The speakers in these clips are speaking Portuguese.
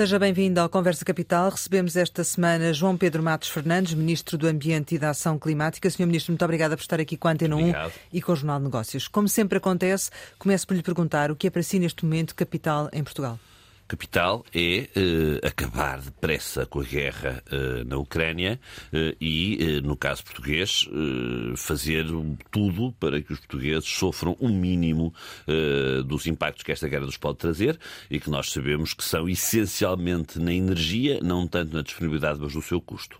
Seja bem-vindo ao Conversa Capital. Recebemos esta semana João Pedro Matos Fernandes, Ministro do Ambiente e da Ação Climática. Senhor Ministro, muito obrigada por estar aqui com a Antena 1 e com o Jornal de Negócios. Como sempre acontece, começo por lhe perguntar o que é para si neste momento capital em Portugal capital é uh, acabar depressa com a guerra uh, na Ucrânia uh, e, no caso português, fazer tudo para que os portugueses sofram um mínimo dos impactos que esta guerra nos pode trazer e que nós sabemos que são essencialmente na energia, não tanto na disponibilidade, mas no seu custo.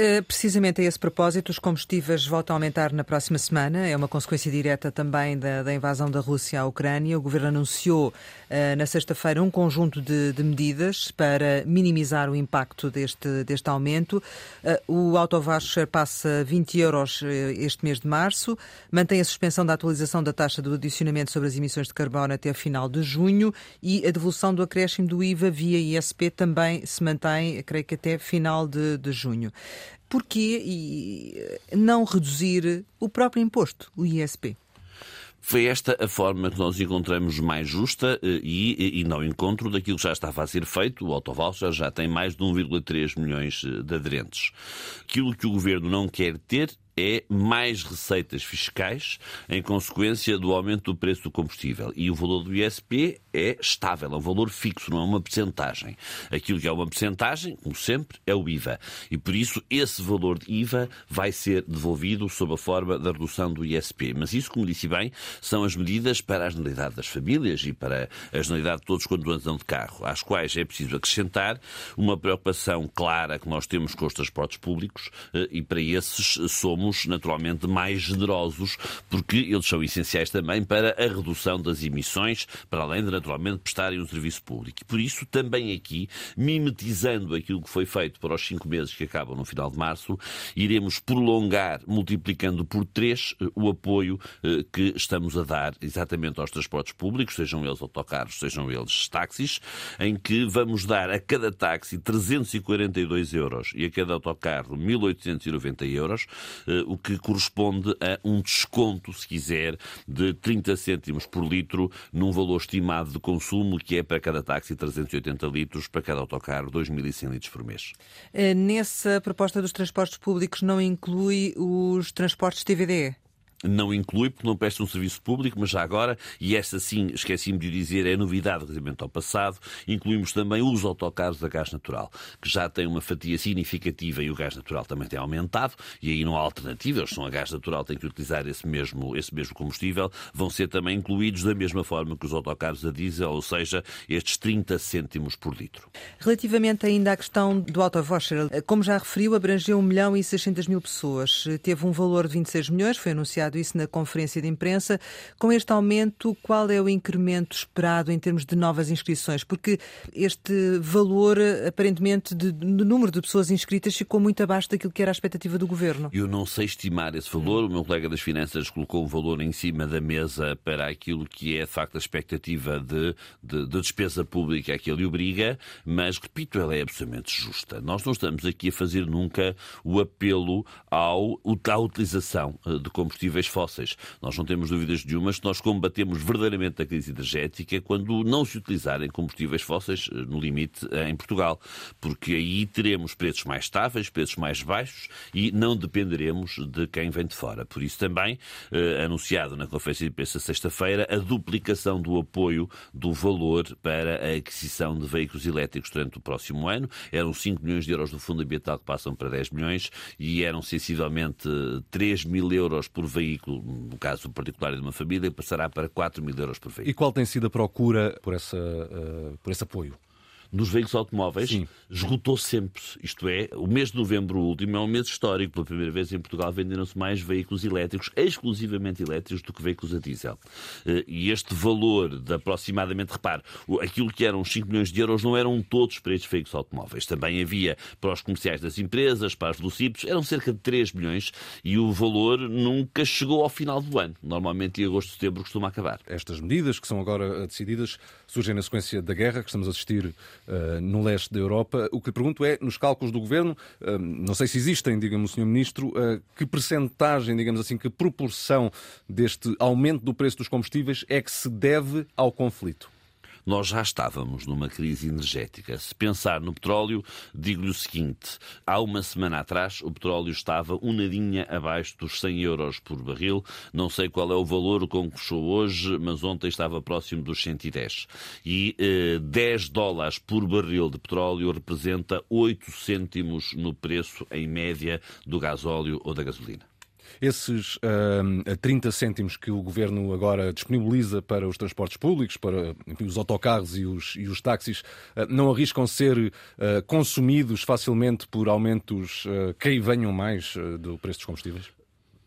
Eh, precisamente a esse propósito, os combustíveis voltam a aumentar na próxima semana. É uma consequência direta também da, da invasão da Rússia à Ucrânia. O governo anunciou uh, na sexta-feira um conjunto de, de, medidas para minimizar o impacto deste, deste aumento. Uh, o autovoucher passa 20 euros este mês de março, mantém a suspensão da atualização da taxa do adicionamento sobre as emissões de carbono até final de junho e a devolução do acréscimo do IVA via ISP também se mantém, creio que até final de, de junho porquê não reduzir o próprio imposto, o ISP? Foi esta a forma que nós encontramos mais justa eh, e, e não encontro daquilo que já estava a ser feito. O autovoucher já tem mais de 1,3 milhões eh, de aderentes. Aquilo que o governo não quer ter é mais receitas fiscais em consequência do aumento do preço do combustível. E o valor do ISP é estável, é um valor fixo, não é uma percentagem. Aquilo que é uma percentagem, como sempre, é o IVA. E por isso esse valor de IVA vai ser devolvido sob a forma da redução do ISP. Mas isso, como disse bem, são as medidas para a generalidade das famílias e para a generalidade de todos quando andam de carro, às quais é preciso acrescentar uma preocupação clara que nós temos com os transportes públicos eh, e para esses somos naturalmente mais generosos, porque eles são essenciais também para a redução das emissões, para além de naturalmente prestarem um serviço público. E por isso, também aqui, mimetizando aquilo que foi feito para os cinco meses que acabam no final de março, iremos prolongar, multiplicando por três, eh, o apoio eh, que estamos a dar exatamente aos transportes públicos, sejam eles autocarros, sejam eles táxis, em que vamos dar a cada táxi 342 euros e a cada autocarro 1890 euros, eh, o que corresponde a um desconto, se quiser, de 30 cêntimos por litro num valor estimado de consumo que é para cada táxi 380 litros, para cada autocarro 2.100 litros por mês. Eh, nessa proposta dos transportes públicos não inclui os transportes TVDE? Não inclui, porque não presta um serviço público, mas já agora, e esta sim, esqueci-me de dizer, é novidade relativamente ao passado, incluímos também os autocarros a gás natural, que já têm uma fatia significativa e o gás natural também tem aumentado, e aí não há alternativa, eles são a gás natural, têm que utilizar esse mesmo, esse mesmo combustível, vão ser também incluídos da mesma forma que os autocarros a diesel, ou seja, estes 30 cêntimos por litro. Relativamente ainda à questão do autovoucher, como já referiu, abrangeu 1 milhão e 600 mil pessoas, teve um valor de 26 milhões, foi anunciado anunciado isso na conferência de imprensa. Com este aumento, qual é o incremento esperado em termos de novas inscrições? Porque este valor, aparentemente, de, de número de pessoas inscritas ficou muito abaixo daquilo que era a expectativa do governo. Eu não sei estimar esse valor. O meu colega das Finanças colocou um valor em cima da mesa para aquilo que é, de facto, a expectativa de, de, de despesa pública a que ele obriga, mas, repito, ela é absolutamente justa. Nós não estamos aqui a fazer nunca o apelo ao, à utilização eh, de combustíveis combustíveis fósseis. Nós não temos dúvidas nenhumas que nós combatemos verdadeiramente a crise energética quando não se utilizarem combustíveis fósseis, eh, no limite, eh, em Portugal. Porque aí teremos preços mais estáveis, preços mais baixos e não dependeremos de quem vem de fora. Por isso também, eh, anunciado na conferência de imprensa sexta-feira, a duplicação do apoio do valor para a aquisição de veículos elétricos durante o próximo ano. Eram 5 milhões de euros do Fundo Ambiental que passam para 10 milhões e eram sensivelmente 3 mil euros por veículo veículo, no caso particular de uma família, passará para 4 mil euros por veículo. E qual tem sido a procura por, essa, uh, por esse apoio? Nos veículos automóveis Sim. esgotou sempre. Isto é, o mês de novembro último é um mês histórico. Pela primeira vez em Portugal venderam-se mais veículos elétricos, exclusivamente elétricos, do que veículos a diesel. Eh, e este valor de aproximadamente, repare, aquilo que eram 5 milhões de euros não eram todos para estes veículos automóveis. Também havia para os comerciais das empresas, para os velocípedos, eram cerca de 3 milhões e o valor nunca chegou ao final do ano. Normalmente em agosto, setembro costuma acabar. Estas medidas que são agora decididas surgem na sequência da guerra que estamos a assistir no leste da Europa. O que lhe pergunto é, nos cálculos do governo, uh, não sei se existem, digamos, Sr. Ministro, uh, que percentagem, digamos assim, que proporção deste aumento do preço dos combustíveis é que se deve ao conflito? Nós já estávamos numa crise energética. Se pensar no petróleo, digo-lhe o seguinte: há uma semana atrás o petróleo estava um nadinha abaixo dos 100 euros por barril. Não sei qual é o valor com que fechou hoje, mas ontem estava próximo dos 110. E eh, 10 dólares por barril de petróleo representa 8 cêntimos no preço, em média, do gasóleo ou da gasolina. Esses uh, 30 cêntimos que o governo agora disponibiliza para os transportes públicos, para os autocarros e os, e os táxis, uh, não arriscam ser uh, consumidos facilmente por aumentos uh, que venham mais do preço dos combustíveis?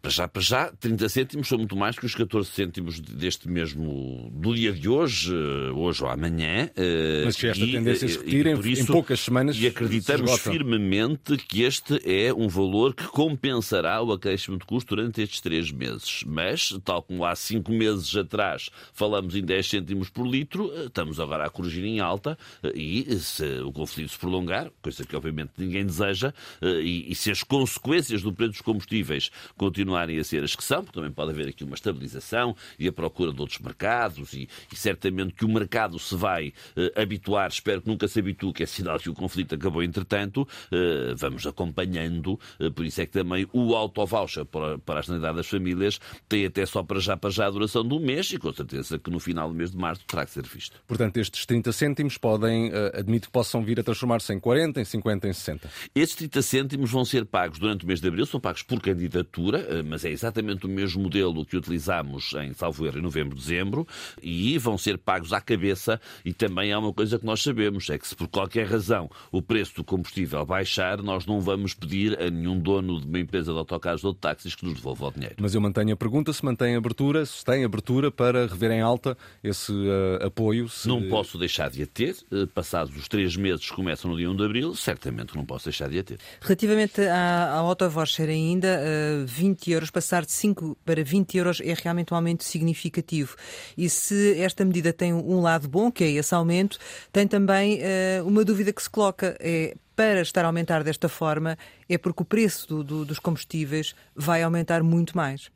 Para já, para já, 30 cêntimos são muito mais que os 14 cêntimos deste mesmo, do dia de hoje, eh, hoje ou amanhã. Eh, Mas se esta e, tendência se repetir em, isso, em poucas semanas. E acreditamos firmemente que este é um valor que compensará o acréscimo de custo durante estes três meses. Mas, tal como há cinco meses atrás falamos em 10 cêntimos por litro, eh, estamos agora a corrigir em alta e se o conflito se prolongar, coisa que obviamente ninguém deseja, e, e se as consequências do preço dos combustíveis continuarem continuarem a ser as que são, porque também pode haver aqui uma estabilização e a procura de outros mercados, e, e certamente que o mercado se vai uh, habituar, espero que nunca se habitue, que é sinal que o conflito acabou entretanto, uh, vamos acompanhando, uh, por isso é que também o auto-voucher para, para a sanidade das famílias tem até só para já, para já a duração de um mês, e com certeza que no final do mês de março terá que ser visto. Portanto, estes 30 cêntimos podem, admito que possam vir a transformar-se em 40, em 50, em 60. Estes 30 cêntimos vão ser pagos durante o mês de abril, são pagos por candidatura, mas é exatamente o mesmo modelo que utilizámos em Salvo Erro em novembro, dezembro, e vão ser pagos à cabeça. E também há uma coisa que nós sabemos: é que se por qualquer razão o preço do combustível baixar, nós não vamos pedir a nenhum dono de uma empresa de autocarros ou de táxis que nos devolva o dinheiro. Mas eu mantenho a pergunta: se mantém abertura, se tem abertura para rever em alta esse uh, apoio? Se... Não posso deixar de a ter. Uh, passados os três meses que começam no dia 1 de abril, certamente não posso deixar de a ter. Relativamente à, à auto-voucher ainda, uh, eh, 20 euros passar de 5 para 20 euros é realmente um aumento significativo. E se esta medida tem um lado bom, que é esse aumento, tem também uh, uma dúvida que se coloca. É, para estar a aumentar desta forma é porque o preço do, do, dos combustíveis vai aumentar muito mais.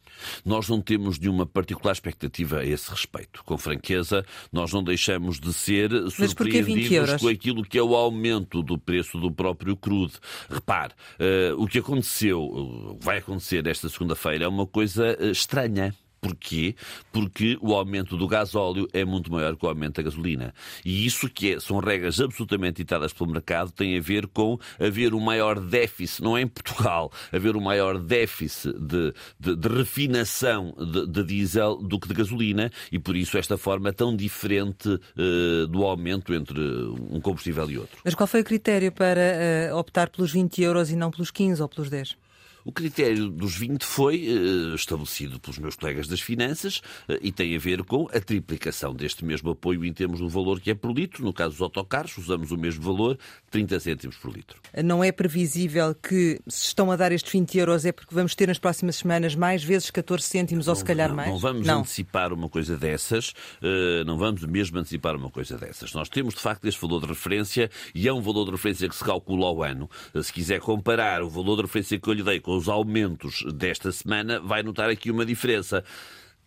Nós não temos nenhuma particular expectativa a esse respeito. Com franqueza, nós não deixamos de ser surpreendidos com aquilo que é o aumento do preço do próprio crudo. Repare, uh, o que aconteceu, vai acontecer esta segunda-feira, é uma coisa uh, estranha. Porquê? Porque o aumento do gasóleo é muito maior que o aumento da gasolina. E isso que é, são regras absolutamente ditadas pelo mercado, tem a ver com haver um maior déficit, não é em Portugal, haver um maior déficit de, de, de refinação de, de, diesel do que de gasolina e por isso esta forma tão diferente uh, do aumento entre um combustível e outro. Mas qual foi o critério para uh, optar pelos 20 euros e não pelos 15 ou pelos 10? O critério dos 20 foi uh, estabelecido pelos meus colegas das finanças uh, e tem a ver com a triplicação deste mesmo apoio em termos do valor que é por litro. No caso dos autocarros, usamos o mesmo valor, 30 cêntimos por litro. Não é previsível que se estão a dar estes 20 euros é porque vamos ter nas próximas semanas mais vezes 14 cêntimos não, ou se calhar não, mais? Não vamos não. antecipar uma coisa dessas, uh, não vamos mesmo antecipar uma coisa dessas. Nós temos de facto este valor de referência e é um valor de referência que se calcula ao ano. Se quiser comparar o valor de referência que eu lhe dei com os aumentos desta semana, vai notar aqui uma diferença.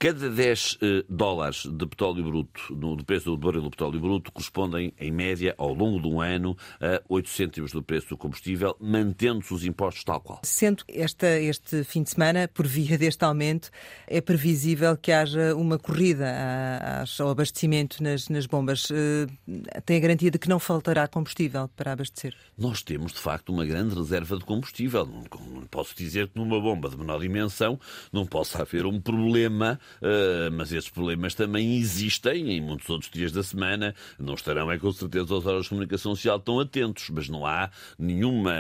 Cada 10 eh, dólares de petróleo bruto, no, do preço do barril do petróleo bruto, correspondem, em média, ao longo de um ano, a 8 cêntimos do preço do combustível, mantendo-se os impostos tal qual. Sendo esta, este fim de semana, por via deste aumento, é previsível que haja uma corrida ao abastecimento nas, nas bombas. Eh, tem a garantia de que não faltará combustível para abastecer? Nós temos, de facto, uma grande reserva de combustível. Não posso dizer que numa bomba de menor dimensão não possa haver um problema mas esses problemas também existem em muitos outros dias da semana. Não estarão, é com certeza, os órgãos de comunicação social tão atentos, mas não há nenhuma,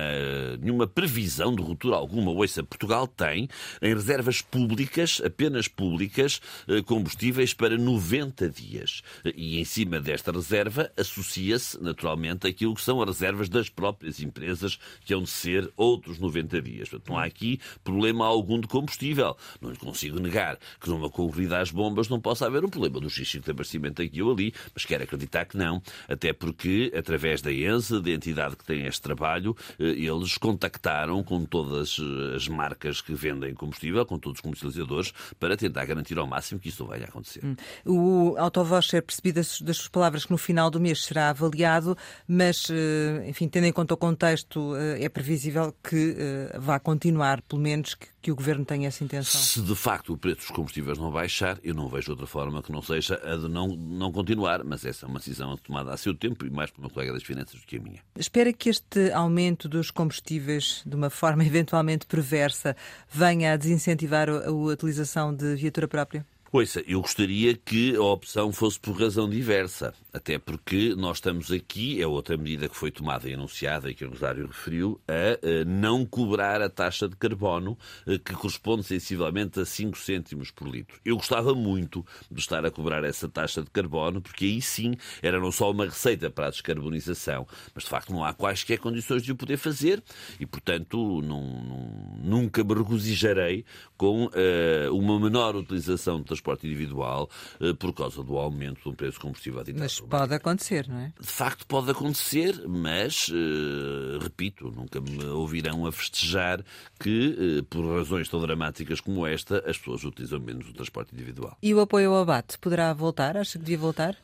nenhuma previsão de ruptura alguma. Ouça, Portugal tem em reservas públicas, apenas públicas, uh, combustíveis para 90 dias. E em cima desta reserva associa-se, naturalmente, aquilo que são as reservas das próprias empresas, que hão de ser outros 90 dias. Portanto, não há aqui problema algum de combustível. Não lhe consigo negar que numa concorrida às bombas, não possa haver um problema do xixi de abastecimento aqui ou ali, mas quero acreditar que não, até porque, através da ENSA, da entidade que tem este trabalho, eh, eles contactaram com todas as marcas que vendem combustível, com todos os comercializadores, para tentar garantir ao máximo que isso não venha a acontecer. Hum. O autovoucher, percebi das, suas palavras que no final do mês será avaliado, mas, eh, enfim, tendo em conta o contexto, eh, é previsível que vá continuar, pelo menos que, que o Governo tenha essa intenção. Se de facto o preço dos combustíveis não baixar, eu não vejo outra forma que não seja a de não, não continuar, mas essa é uma decisão tomada a seu tempo e mais por uma colega das Finanças do que a minha. Espera que este aumento dos combustíveis, de uma forma eventualmente perversa, venha a desincentivar a utilização de viatura própria? Ouça, eu gostaria que a opção fosse por razão diversa, até porque nós estamos aqui, é outra medida que foi tomada e anunciada e que o Rosário referiu, a, não cobrar a taxa de carbono, que corresponde sensivelmente a 5 cêntimos por litro. Eu gostava muito de estar a cobrar essa taxa de carbono, porque aí sim era não só uma receita para a descarbonização, mas de facto não há quaisquer condições de o poder fazer e, portanto, não, não, nunca me regozijarei com uh, uma menor utilização de transporte individual uh, por causa do aumento do preço do combustível Mas pode acontecer, não é? De facto pode acontecer, mas, uh, repito, nunca me ouvirão a festejar que, uh, por razões tão dramáticas como esta, as pessoas utilizam menos o transporte individual. E o apoio ao abate poderá voltar? Acha que devia voltar?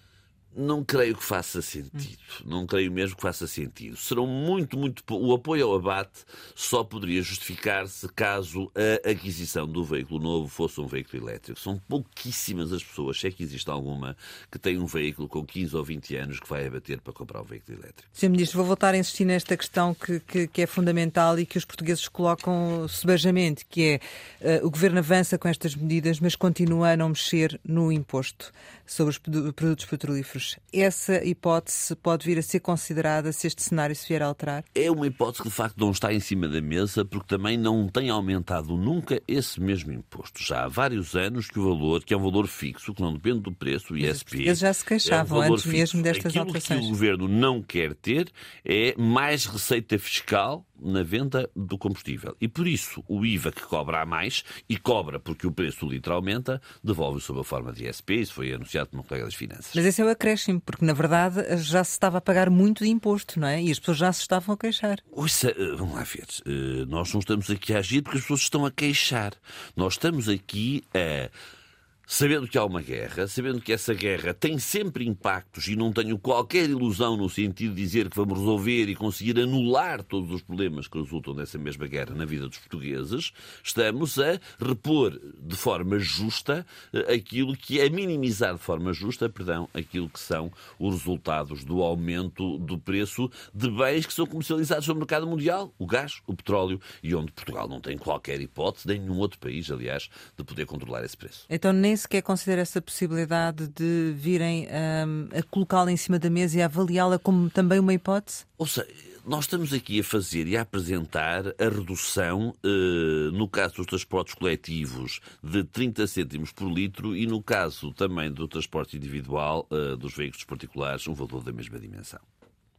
Não creio que faça sentido. Não creio mesmo que faça sentido. Serão muito, muito. O apoio ao abate só poderia justificar-se caso a aquisição do veículo novo fosse um veículo elétrico. São pouquíssimas as pessoas, se é que existe alguma, que tem um veículo com 15 ou 20 anos que vai abater para comprar um veículo elétrico. Sr. Ministro, vou voltar a insistir nesta questão que, que, que é fundamental e que os portugueses colocam sebejamente, que é uh, o Governo avança com estas medidas, mas continua a não mexer no imposto sobre os produtos petrolíferos. Essa hipótese pode vir a ser considerada se este cenário se vier a alterar? É uma hipótese que de facto não está em cima da mesa porque também não tem aumentado nunca esse mesmo imposto. Já há vários anos que o valor, que é um valor fixo, que não depende do preço, o ISP. Eles já se queixavam é um antes fixo. mesmo destas Aquilo alterações. que o governo não quer ter é mais receita fiscal na venda do combustível. E por isso o IVA que cobra a mais, e cobra porque o preço do litro aumenta, devolve sob a forma de ISP. Isso foi anunciado por uma colega das Finanças. Mas esse é o acréscimo, porque na verdade já se estava a pagar muito de imposto, não é? E as pessoas já se estavam a queixar. Ouça, eh, vamos lá ver. Eh, nós não estamos aqui a agir porque as pessoas estão a queixar. Nós estamos aqui a sabendo que há uma guerra, sabendo que essa guerra tem sempre impactos e não tenho qualquer ilusão no sentido de dizer que vamos resolver e conseguir anular todos os problemas que resultam dessa mesma guerra na vida dos portugueses, estamos a repor de forma justa eh, aquilo que é minimizar de forma justa, perdão, aquilo que são os resultados do aumento do preço de bens que são comercializados no mercado mundial, o gás, o petróleo, e onde Portugal não tem qualquer hipótese, nem nenhum outro país, aliás, de poder controlar esse preço. Então, nem nem sequer considera essa possibilidade de virem um, a colocá-la em cima da mesa e a avaliá-la como também uma hipótese? Ou seja, nós estamos aqui a fazer e a apresentar a redução, eh, no caso dos transportes coletivos, de 30 cêntimos por litro e no caso também do transporte individual eh, dos veículos particulares, um valor da mesma dimensão.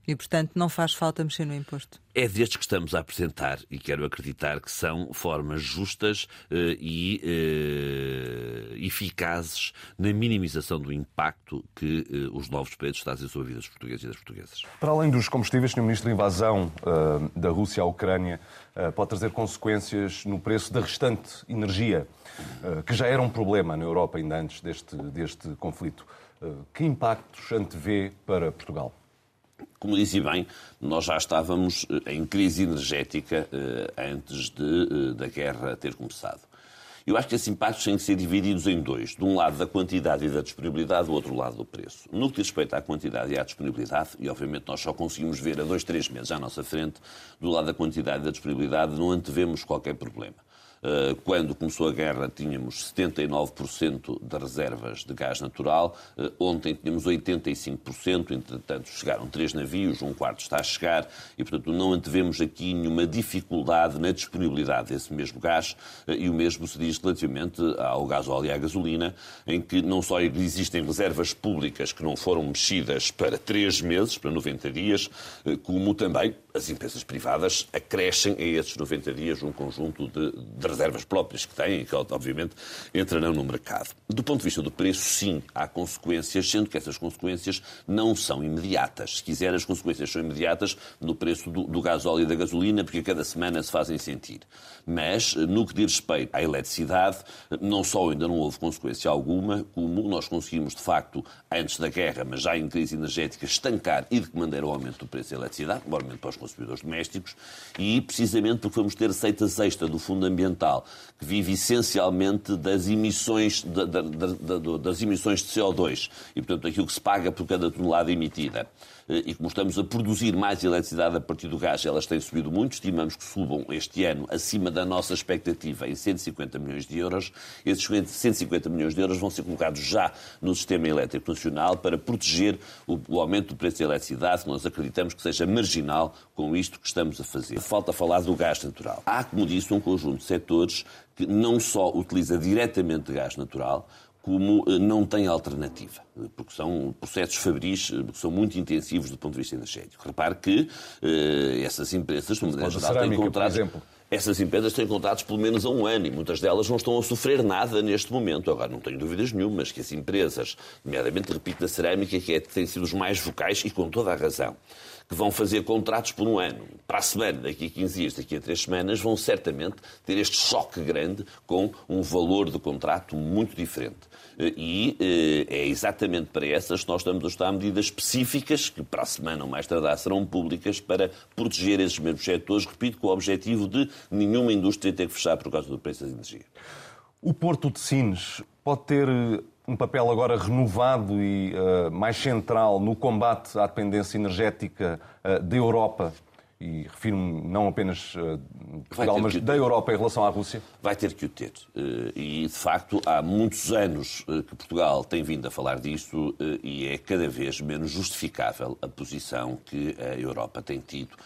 E, portanto, não faz falta mexer no imposto? É destes que estamos a apresentar e quero acreditar que são formas justas eh, e eh, eficazes na minimização do impacto que eh, os novos preços trazem sobre a vida dos portugueses e das portuguesas. Para além dos combustíveis, Sr. Ministro, a invasão da Rússia à Ucrânia pode trazer consequências no preço da restante energia, que já era um problema na Europa ainda antes deste, deste conflito. Que impactos antevê para Portugal? Como disse bem, nós já estávamos eh, em crise energética eh, antes de, eh, da guerra ter começado. Eu acho que esses impactos têm que ser divididos em dois. De um lado, da quantidade e da disponibilidade, do outro lado, do preço. No que diz respeito à quantidade e à disponibilidade, e obviamente nós só conseguimos ver a dois, três meses à nossa frente, do lado da quantidade e da disponibilidade, não antevemos qualquer problema. Eh, quando começou a guerra, tínhamos 79% de reservas de gás natural. Eh, ontem tínhamos 85%. Entretanto, chegaram três navios, um quarto está a chegar. E, portanto, não antevemos aqui nenhuma dificuldade na disponibilidade desse mesmo gás. Eh, e o mesmo se diz relativamente ao gás óleo e à gasolina, em que não só existem reservas públicas que não foram mexidas para três meses, para 90 dias, como também as empresas privadas acrescem a esses 90 dias um conjunto de, de reservas próprias que têm que, obviamente, entrarão no mercado. Do ponto de vista do preço, sim, há consequências, sendo que essas consequências não são imediatas. Se quiser, as consequências são imediatas no preço do, do gás óleo e da gasolina, porque cada semana se fazem sentir. Mas, no que diz respeito à eletricidade, não só ainda não houve consequência alguma, como nós conseguimos, de facto, antes da guerra, mas já em crise energética, estancar e de que maneira o aumento do preço da eletricidade, o aumento para os consumidores domésticos, e precisamente porque vamos ter receitas extra do Fundo Ambiental, que vive essencialmente das emissões, da, da, da, das emissões de CO2 e, portanto, aquilo que se paga por cada tonelada emitida. Eh, e como estamos a produzir mais eletricidade a partir do gás, elas têm subido muito, estimamos que subam este ano acima da nossa expectativa em 150 milhões de euros. Esses 150 milhões de euros vão ser colocados já no sistema elétrico nacional para proteger o, o aumento do preço da eletricidade, que nós acreditamos que seja marginal com isto que estamos a fazer. Falta falar do gás natural. Há, como disse, um conjunto de setores que não só utiliza diretamente gás natural, como eh, não tem alternativa, porque são processos fabris eh, que são muito intensivos do ponto de vista energético. Repare que eh, essas empresas, de maneira geral, têm contratos... Essas empresas têm contratos pelo menos há um ano e muitas delas não estão a sofrer nada neste momento. Agora, não tenho dúvidas nenhumas que as empresas, nomeadamente, repito, da cerâmica, que, é, que têm sido os mais vocais e com toda a razão, que vão fazer contratos por um ano, para a semana, daqui a 15 dias, daqui a 3 semanas, vão certamente ter este choque grande com um valor de contrato muito diferente. Eh, e eh, é exatamente para essas que nós estamos a estudar medidas específicas, que para a semana ou mais tardar serão públicas, para proteger esses mesmos setores, repito, com o objetivo de nenhuma indústria ter que fechar por causa do preço da energia. O Porto de Sines pode ter eh, um papel agora renovado e uh, mais central no combate à dependência energética uh, da Europa e refiro-me não apenas uh, Portugal, mas da Europa em relação à Rússia? Vai ter que o ter. E, de facto, há muitos anos que Portugal tem vindo a falar disso e é cada vez menos justificável a posição que a Europa tem tido,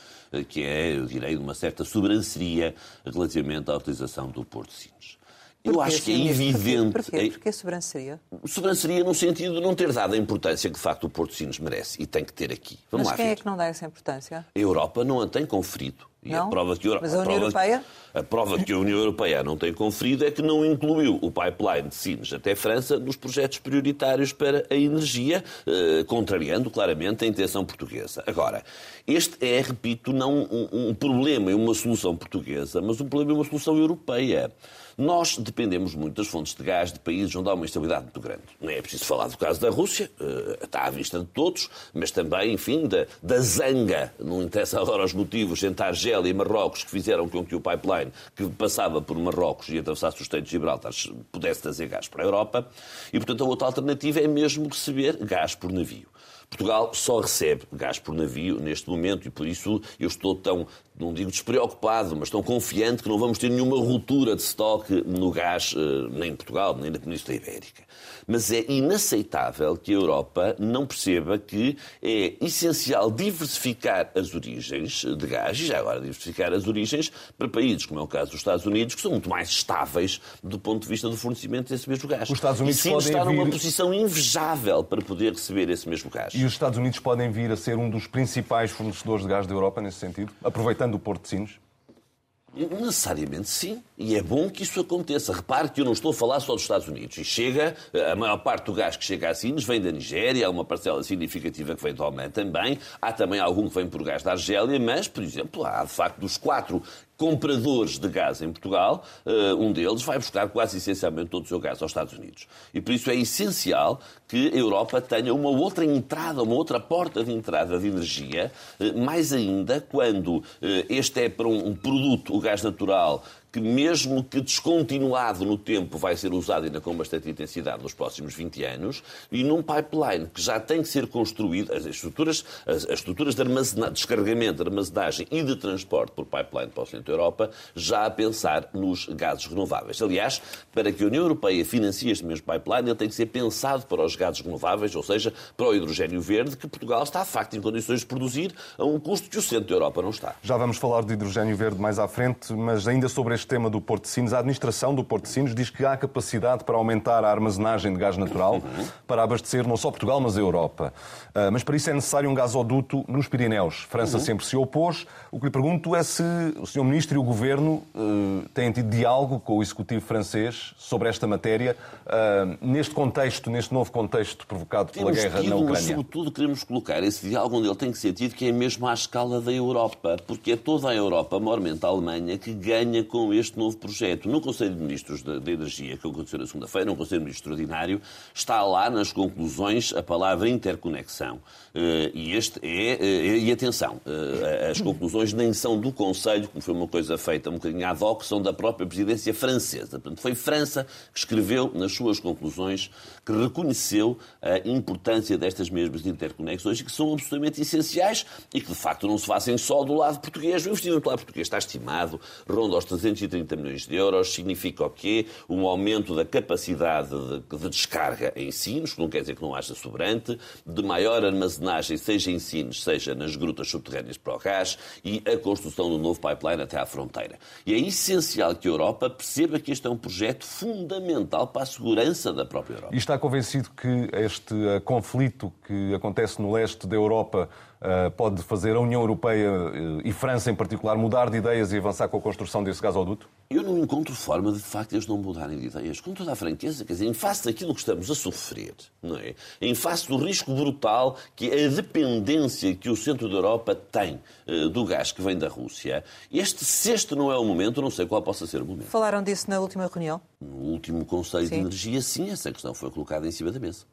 que é, eu direi, de uma certa sobranceria relativamente à utilização do Porto de Sines. Eu acho que é evidente. Porquê? Porquê? Porquê sobranceria? Sobranceria no sentido de não ter dado a importância que de facto o Porto Sinos merece e tem que ter aqui. Vamos Mas lá, quem é que não dá essa importância? A Europa não a tem conferido. E não? a prova que a, Mas a União a Europeia? A prova que a União Europeia não tem conferido é que não incluiu o pipeline de Sines até França nos projetos prioritários para a energia, eh, contrariando claramente a intenção portuguesa. Agora, este é, repito, não um, um problema e uma solução portuguesa, mas um problema e uma solução europeia. Nós dependemos muito das fontes de gás de países onde há uma instabilidade muito grande. Não é preciso falar do caso da Rússia, eh, está à vista de todos, mas também, enfim, da, da zanga, não interessa agora os motivos entre Argélia e Marrocos que fizeram com que o pipeline que passava por Marrocos e atravessasse o Estreito de Gibraltar pudesse trazer gás para a Europa. E, portanto, a outra alternativa é mesmo receber gás por navio. Portugal só recebe gás por navio neste momento e por isso eu estou tão, não digo despreocupado, mas tão confiante que não vamos ter nenhuma ruptura de estoque no gás, eh, nem em Portugal, nem na Península Ibérica. Mas é inaceitável que a Europa não perceba que é essencial diversificar as origens de gás, e já agora diversificar as origens para países, como é o caso dos Estados Unidos, que são muito mais estáveis do ponto de vista do fornecimento desse mesmo gás. Os Estados Unidos e sim podem está vir... numa posição invejável para poder receber esse mesmo gás. E os Estados Unidos podem vir a ser um dos principais fornecedores de gás da Europa nesse sentido, aproveitando o Porto de Sines? Necessariamente sim, e é bom que isso aconteça. Repare que eu não estou a falar só dos Estados Unidos. E chega, a maior parte do gás que chega a Sines vem da Nigéria, há uma parcela significativa que vem do Oman também, há também algum que vem por gás da Argélia, mas, por exemplo, há de facto dos quatro compradores de gás em Portugal, eh, um deles vai buscar quase essencialmente todo o seu gás aos Estados Unidos. E por isso é essencial que a Europa tenha uma outra entrada, uma outra porta de entrada de energia, eh, mais ainda quando eh, este é para um produto, o gás natural, que mesmo que descontinuado no tempo vai ser usado ainda com bastante intensidade nos próximos 20 anos, e num pipeline que já tem que ser construído, as estruturas, as, as estruturas de descarregamento, de armazenagem e de transporte por pipeline para o centro da Europa, já a pensar nos gases renováveis. Aliás, para que a União Europeia financie este mesmo pipeline, ele tem que ser pensado para os gases renováveis, ou seja, para o hidrogênio verde, que Portugal está, de facto, em condições de produzir a um custo que o centro da Europa não está. Já vamos falar de hidrogênio verde mais à frente, mas ainda sobre neste tema do Porto de Sines. A administração do Porto de Sines diz que há capacidade para aumentar a armazenagem de gás natural para abastecer não só Portugal, mas a Europa. Uh, mas para isso é necessário um gasoduto nos Pirineus. França uhum. sempre se opôs. O que lhe pergunto é se o Sr. Ministro e o Governo uh, têm tido diálogo com o Executivo francês sobre esta matéria, uh, neste contexto, neste novo contexto provocado pela Temos guerra tido, na Ucrânia. Mas, sobretudo, queremos colocar esse diálogo onde ele tem que ser tido, que é mesmo à escala da Europa, porque é toda a Europa, maiormente a Alemanha, que ganha com este novo projeto. No Conselho de Ministros da Energia, que aconteceu na segunda-feira, um Conselho de Ministros extraordinário, está lá nas conclusões a palavra interconexão. Eh, e este é, eh, e atenção, eh, as conclusões nem são do Conselho, como foi uma coisa feita um bocadinho ad hoc, são da própria presidência francesa. Portanto, foi França que escreveu nas suas conclusões que reconheceu a importância destas mesmas interconexões e que são absolutamente essenciais e que, de facto, não se fazem só do lado português. O investimento do lado português está estimado, ronda aos 330 milhões de euros, significa o quê? Um aumento da capacidade de, de descarga em sinos, que não quer dizer que não haja sobrante, de maior armazenagem, seja em sinos, seja nas grutas subterrâneas para o gás, e a construção do novo pipeline até à fronteira. E é essencial que a Europa perceba que este é um projeto fundamental para a segurança da própria Europa. E está convencido que este uh, conflito que acontece no leste da Europa pode fazer a União Europeia uh, e França em particular mudar de ideias e avançar com a construção desse gasoduto? Eu não encontro forma de, de facto, eles não mudarem de ideias. Com toda a franqueza, quer dizer, em face daquilo que estamos a sofrer, não é? Em face do risco brutal que é a dependência que o centro da Europa tem uh, do gás que vem da Rússia, este, se este não é o momento, não sei qual possa ser o momento. Falaram disso na última reunião? No último Conselho sim. de Energia, sim, essa questão foi colocada em cima da mesa.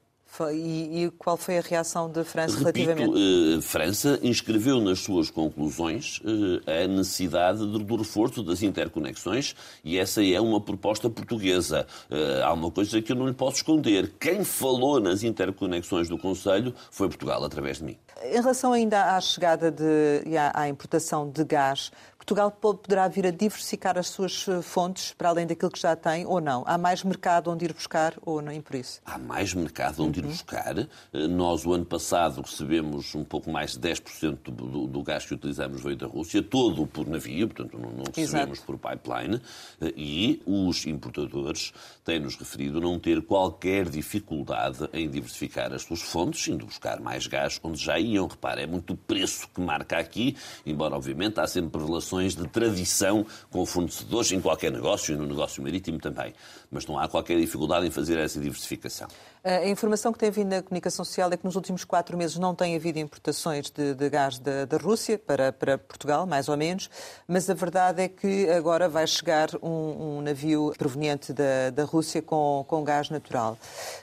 E, e, qual foi a reação da França Repito, relativamente? Uh, França inscreveu nas suas conclusões uh, a necessidade do, do, reforço das interconexões e essa é uma proposta portuguesa. Uh, há uma coisa que eu não lhe posso esconder. Quem falou nas interconexões do Conselho foi Portugal, através de mim. Em relação ainda à chegada de, e à, à importação de gás, Portugal poderá vir a diversificar as suas eh, fontes para além daquilo que já tem ou não? Há mais mercado onde ir buscar ou nem por isso? Há mais mercado onde uhum. ir buscar. Eh, nós, o ano passado, recebemos um pouco mais de 10% do, do, do gás que utilizamos veio da Rússia, todo por navio, portanto não, não recebemos Exato. por pipeline. Eh, e os importadores têm-nos referido não ter qualquer dificuldade em diversificar as suas fontes, indo buscar mais gás onde já Repare, é muito o preço que marca aqui, embora, obviamente, há sempre relações de tradição com fornecedores em qualquer negócio e no negócio marítimo também. Mas não há qualquer dificuldade em fazer essa diversificação. A informação que tem vindo na comunicação social é que nos últimos quatro meses não tem havido importações de, de gás da, da Rússia para, para, Portugal, mais ou menos, mas a verdade é que agora vai chegar um, um navio proveniente da, da Rússia com, com gás natural.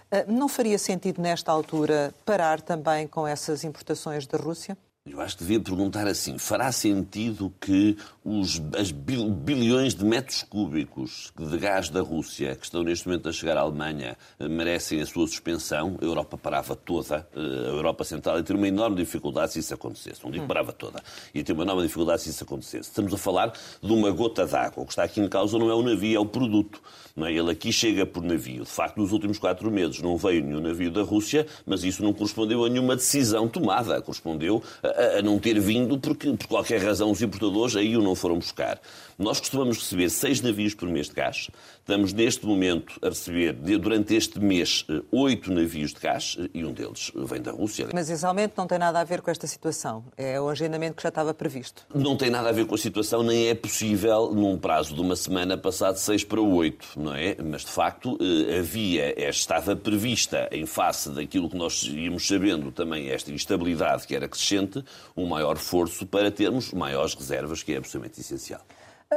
Ah, não faria sentido, nesta altura, parar também com essas importações da Rússia? Eu acho que devia perguntar assim: fará sentido que os as bilhões de metros cúbicos de gás da Rússia que estão neste momento a chegar à Alemanha eh, merecem a sua suspensão? A Europa parava toda, eh, a Europa Central ia ter uma enorme dificuldade se isso acontecesse. Não digo parava toda, ia ter uma enorme dificuldade se isso acontecesse. Estamos a falar de uma gota d'água. O que está aqui em causa não é o navio, é o produto. É? Ele aqui chega por navio. De facto, nos últimos quatro meses não veio nenhum navio da Rússia, mas isso não correspondeu a nenhuma decisão tomada. Correspondeu a a, não ter vindo porque, por qualquer razão, os importadores aí o não foram buscar. Nós costumamos receber seis navios por mês de gás. Estamos, neste momento, a receber, durante este mês, eh, oito navios de gás eh, e um deles vem da Rússia. Mas esse aumento não tem nada a ver com esta situação. É o agendamento que já estava previsto. Não tem nada a ver com a situação, nem é possível, num prazo de uma semana, passar de seis para oito, não é? Mas, de facto, eh, havia, estava prevista, em face daquilo que nós íamos sabendo também, esta instabilidade que era crescente, um maior esforço para termos maiores reservas, que é absolutamente essencial.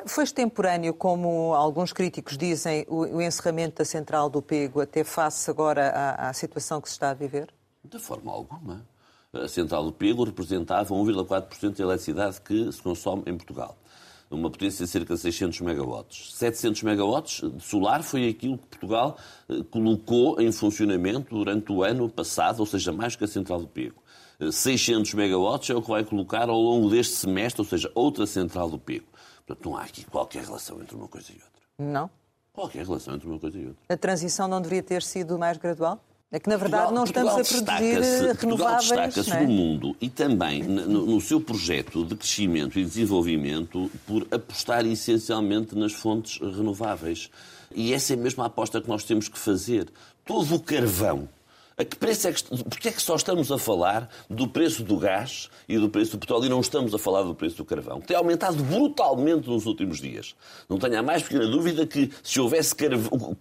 Foi extemporâneo, como alguns críticos dizem, o encerramento da central do Pego, até face agora à, à situação que se está a viver? De forma alguma. A central do Pego representava 1,4% da eletricidade que se consome em Portugal. Uma potência de cerca de 600 megawatts. 700 megawatts de solar foi aquilo que Portugal eh, colocou em funcionamento durante o ano passado, ou seja, mais que a central do Pego. 600 eh, megawatts é o que vai colocar ao longo deste semestre, ou seja, outra central do Pego. Portanto, não há aqui qualquer relação entre uma coisa e outra. Não? Qualquer relação entre uma coisa e outra. A transição não deveria ter sido mais gradual? É que, na verdade, Portugal, não estamos Portugal a produzir renováveis. Portugal destaca-se é? no mundo e também no, no, seu projeto de crescimento e desenvolvimento por apostar essencialmente nas fontes renováveis. E essa é mesmo a aposta que nós temos que fazer. Todo o carvão a que preço é que. Porquê é que só estamos a falar do preço do gás e do preço do petróleo e não estamos a falar do preço do carvão? Que tem aumentado brutalmente nos últimos dias. Não tenho a mais pequena dúvida que se houvesse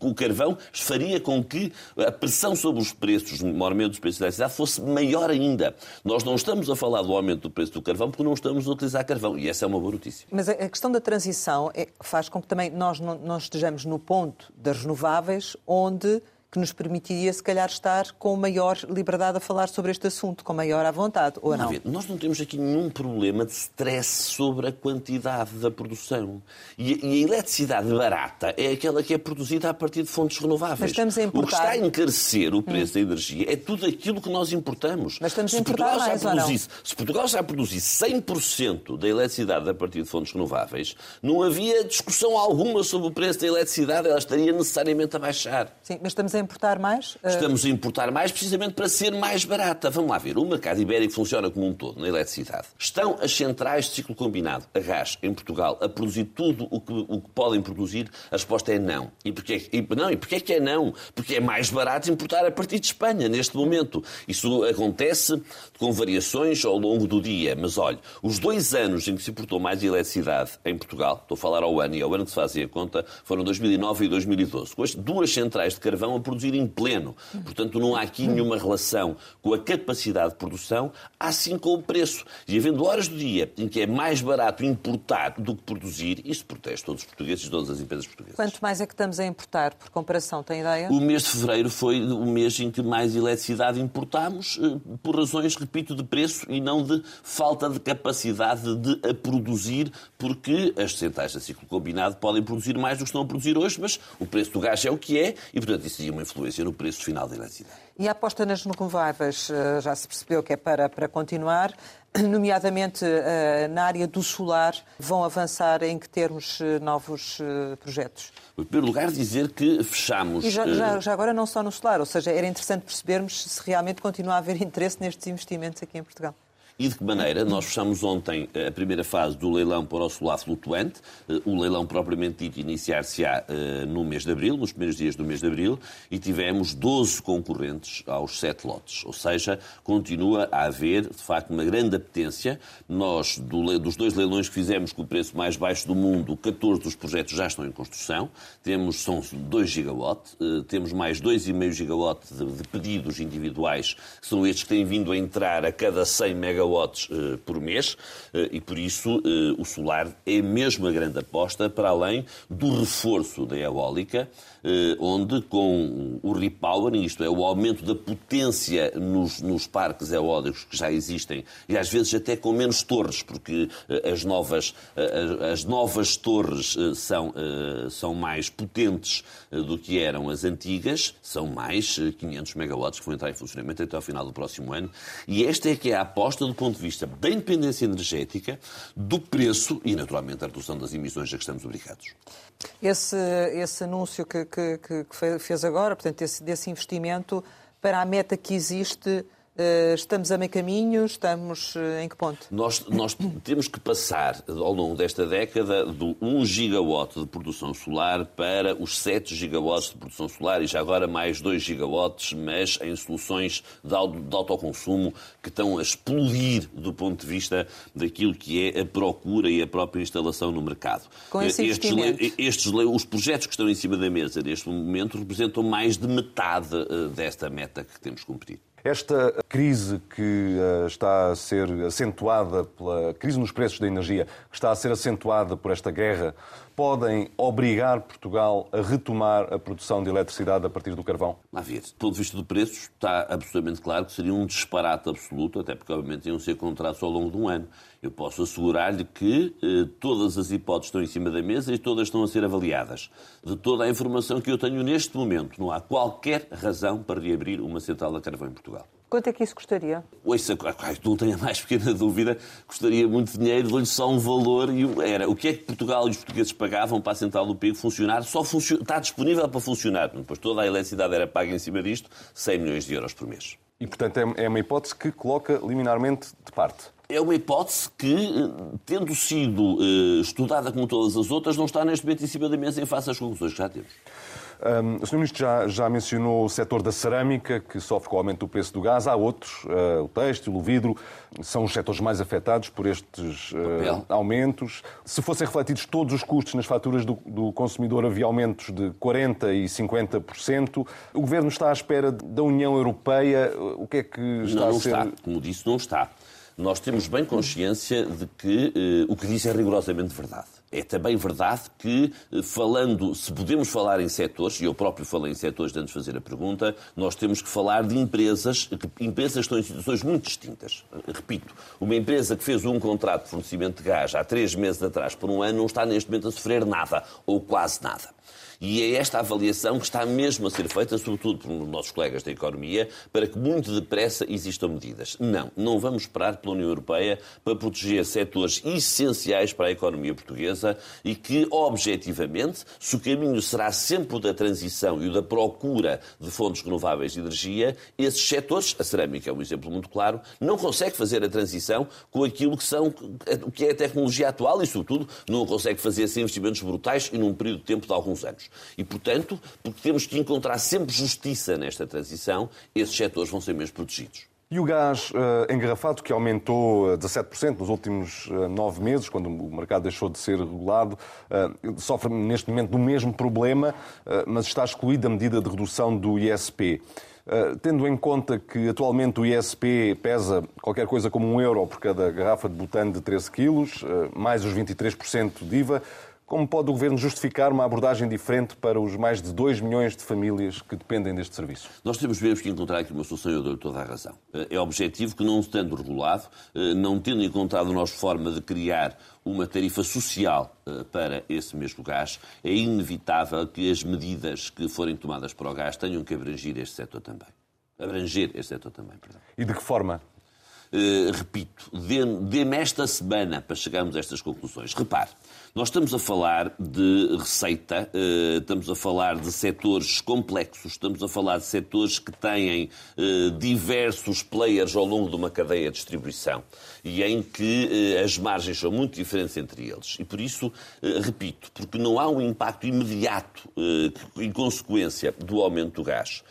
o carvão faria com que a pressão sobre os preços, maiormente dos preços da eletricidade, fosse maior ainda. Nós não estamos a falar do aumento do preço do carvão porque não estamos a utilizar carvão. E essa é uma boa notícia. Mas a questão da transição é, faz com que também nós não estejamos no ponto das renováveis onde que nos permitiria, se calhar, estar com maior liberdade a falar sobre este assunto, com maior à vontade, ou não? Ver, nós não temos aqui nenhum problema de stress sobre a quantidade da produção. E, e, a eletricidade barata é aquela que é produzida a partir de fontes renováveis. Mas estamos a importar... O que está a encarecer o preço hum. da energia é tudo aquilo que nós importamos. Mas estamos a importar Portugal mais, já produzisse, Se Portugal já produzisse 100% da eletricidade a partir de fontes renováveis, não havia discussão alguma sobre o preço da eletricidade, ela estaria necessariamente a baixar. Sim, mas estamos a importar mais? Eh, Estamos a importar mais precisamente para ser mais barata. Vamos lá ver. O mercado ibérico funciona como um todo na eletricidade. Estão as centrais de ciclo combinado, a gás, em Portugal, a produzir tudo o que, o que podem produzir? A resposta é não. E porquê, e, não, e porquê é que é não? Porque é mais barato importar a partir de Espanha, neste momento. Isso acontece com variações ao longo do dia. Mas olha, os dois anos em que se importou mais eletricidade em Portugal, estou a falar ao ano e ao ano que se fazia conta, foram 2009 e 2012. Com as duas centrais de carvão produzir em pleno. Portanto, não há aqui nenhuma relação com a capacidade de produção, assim com o preço. E havendo horas do dia em que é mais barato importar do que produzir, isso protege todos os portugueses e todas as empresas portuguesas. Quanto mais é que estamos a importar, por comparação, tem ideia? O mês de fevereiro foi o mês em que mais eletricidade importámos, eh, por razões, repito, de preço e não de falta de capacidade de a produzir, porque as centrais de ciclo combinado podem produzir mais do que estão a produzir hoje, mas o preço do gás é o que é e, portanto, isso uma influência no preço final da eletricidade. E a aposta nas renováveis eh, já se percebeu que é para, para continuar, nomeadamente eh, na área do solar, vão avançar em que termos eh, novos projetos? Em primeiro lugar, dizer que fechamos. E já, já, já, agora não só no solar, ou seja, era interessante percebermos se realmente continua a haver interesse nestes investimentos aqui em Portugal. E de que maneira? Nós fechamos ontem a primeira fase do leilão para o solar flutuante. Eh, o leilão propriamente dito iniciar-se-á eh, no mês de abril, nos primeiros dias do mês de abril, e tivemos 12 concorrentes aos 7 lotes. Ou seja, continua a haver, de facto, uma grande apetência. Nós, dos dois leilões que fizemos com o preço mais baixo do mundo, 14 dos projetos já estão em construção. Temos, são 2 gigawatt, eh, temos mais 2,5 gigawatt de pedidos individuais, que são estes que têm vindo a entrar a cada 100 megawatts megawatts uh, por mês uh, e, por isso, uh, o solar é mesmo a grande aposta, para além do reforço da eólica, onde com o repowering, isto é, o aumento da potência nos, nos parques eólicos que já existem, e às vezes até com menos torres, porque as novas, as novas torres são, são mais potentes do que eram as antigas, são mais 500 megawatts que vão entrar em funcionamento até ao final do próximo ano, e esta é que é a aposta do ponto de vista da independência energética, do preço e, naturalmente, da redução das emissões a que estamos obrigados. Esse, esse anúncio que, que, que fez agora, portanto, esse, desse investimento para a meta que existe estamos a meio caminho? Estamos eh, em que ponto? Nós, nós temos que passar, ao longo desta década, do 1 gigawatt de produção solar para os 7 gigawatts de produção solar e já agora mais 2 gigawatts, mas em soluções de, autoconsumo que estão a explodir do ponto de vista daquilo que é a procura e a própria instalação no mercado. Com esse eh, estes, estes, os projetos que estão em cima da mesa neste momento representam mais de metade desta meta que temos cumprido. Esta crise que uh, está a ser acentuada pela crise nos preços da energia, que está a ser acentuada por esta guerra, podem obrigar Portugal a retomar a produção de eletricidade a partir do carvão? A ver, do de vista do preço, está absolutamente claro que seria um disparate absoluto, até porque, obviamente, iam ser contratos ao longo de um ano. Eu posso assegurar-lhe que eh, todas as hipóteses estão em cima da mesa e todas estão a ser avaliadas. De toda a informação que eu tenho neste momento, não há qualquer razão para reabrir uma central a carvão em Portugal. Quanto é que isso custaria? Ouça, não tenho a mais pequena dúvida, custaria muito dinheiro, dou-lhe só um valor e era o que é que Portugal e os portugueses pagavam para a central do PIB funcionar, só está disponível para funcionar. Depois toda a eletricidade era paga em cima disto, 100 milhões de euros por mês. E, portanto, é, é uma hipótese que coloca liminarmente de parte. É uma hipótese que, tendo sido uh, estudada como todas as outras, não está neste momento em cima da mesa em face às conclusões que já temos. Um, o Sr. Ministro já, já, mencionou o setor da cerâmica, que sofre com o aumento do preço do gás. Há outros, uh, o têxtil, o vidro, são os setores mais afetados por estes uh, aumentos. Se fossem refletidos todos os custos nas faturas do, do, consumidor, havia aumentos de 40% e 50%. O Governo está à espera da União Europeia. O que é que está não, não a ser... está. Como disse, não está. Nós temos bem consciência de que uh, o que disse é rigorosamente verdade. É também verdade que, eh, falando, se podemos falar em setores, e eu próprio falei em setores antes de fazer a pergunta, nós temos que falar de empresas, empresas que estão em situações muito distintas. Repito, uma empresa que fez um contrato de fornecimento de gás há três meses atrás por um ano não está neste momento a sofrer nada, ou quase nada. E é esta avaliação que está mesmo a ser feita, sobretudo por nossos colegas da economia, para que muito depressa existam medidas. Não, não vamos esperar pela União Europeia para proteger setores essenciais para a economia portuguesa e que, objetivamente, se o caminho será sempre o da transição e o da procura de fontes renováveis de energia, esses setores, a cerâmica é um exemplo muito claro, não consegue fazer a transição com aquilo que são que é a tecnologia atual e, sobretudo, não consegue fazer sem investimentos brutais e num período de tempo de alguns anos. E, portanto, porque temos que encontrar sempre justiça nesta transição, esses setores vão ser mesmo protegidos. E o gás uh, engarrafado, que aumentou 17% eh, nos últimos uh, nove meses, quando o mercado deixou de ser regulado, uh, sofre neste momento do mesmo problema, mas está excluída a medida de redução do ISP. tendo em conta que atualmente o ISP pesa qualquer coisa como um euro por cada garrafa de butano de 13 quilos, mais os 23% de IVA, como pode o Governo justificar uma abordagem diferente para os mais de 2 milhões de famílias que dependem deste serviço? Nós temos mesmo que encontrar aqui uma solução e eu dou toda a razão. É objetivo que, não estando regulado, eh, não tendo encontrado nós forma de criar uma tarifa social eh, para esse mesmo gás, é inevitável que as medidas que forem tomadas para o gás tenham que abranger este setor também. Abranger este setor também, perdão. E de que forma? Uh, repito, dê-me esta semana para chegarmos a estas conclusões. Repare, nós estamos a falar de receita, uh, estamos a falar de setores complexos, estamos a falar de setores que têm uh, diversos players ao longo de uma cadeia de distribuição e em que as margens são muito diferentes entre eles. E por isso, repito, porque não há um impacto imediato em consequência do aumento do gás